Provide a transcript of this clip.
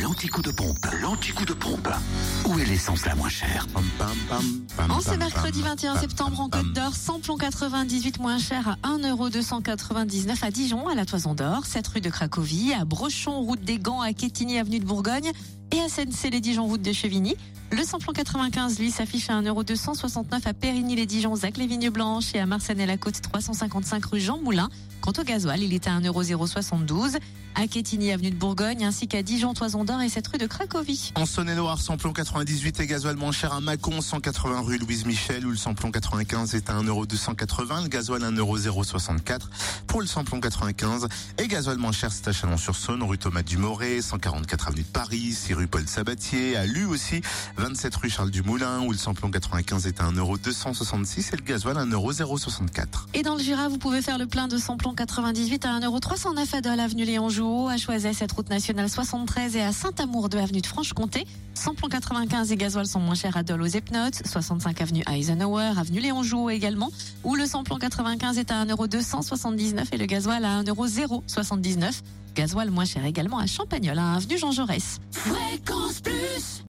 L'anticoup de pompe, l'anticoup de pompe. Où est l'essence la moins chère Pam, pam, pam, pam, En ce mercredi pam, 21 pam, septembre en Côte d'Or, samplon 98 moins cher à 1,299€ à Dijon, à la Toison d'Or, 7 rue de Cracovie, à Brochon, route des Gants, à Quetigny, avenue de Bourgogne et à Sennecey-les-Dijon, route de Chevigny. Le samplon 95, lui, s'affiche à 1,269€ à Périgny-les-Dijon, Zac les Vignes Blanches et à Marsanne-la-Côte, 355 rue Jean Moulin. Quant au gasoil, il est à 1,072€ à Quetigny, avenue de Bourgogne, ainsi qu'à Dijon, Toison d'Or et 7 rue de Cracovie. En Saône-et-Loire, samplon 98 et gasoil moins cher à Mâcon, 180 rue Louise Michel, où le samplon 95 est à 1,280€, le gasoil 1,064€. Pour le samplon 95 et gasoil moins cher, c'est à Chalon-sur-Saône, rue Thomas Dumoré, 144 avenue de Paris, 6 rue Paul Sabatier, à Lu aussi, 27 rue Charles Dumoulin, où le samplon 95 est à 1,266€ et le gasoil 1,064€. Et dans le Jura, vous pouvez faire le plein de samplon 98 à 1,309€ à Dole, avenue Léon Jouot, à Choiset, cette route nationale 73 et à Saint-Amour de avenue de Franche-Comté. Samplon 95 et gasoil sont moins chers à Dole aux Epnotes, 65 avenue Eisenhower, avenue Léon Jouot également, où le samplon 95 est à 1,279€ et le gasoil à 1,079€. Gasoil moins cher également à Champagnol, à avenue Jean Jaurès. Fréquence Plus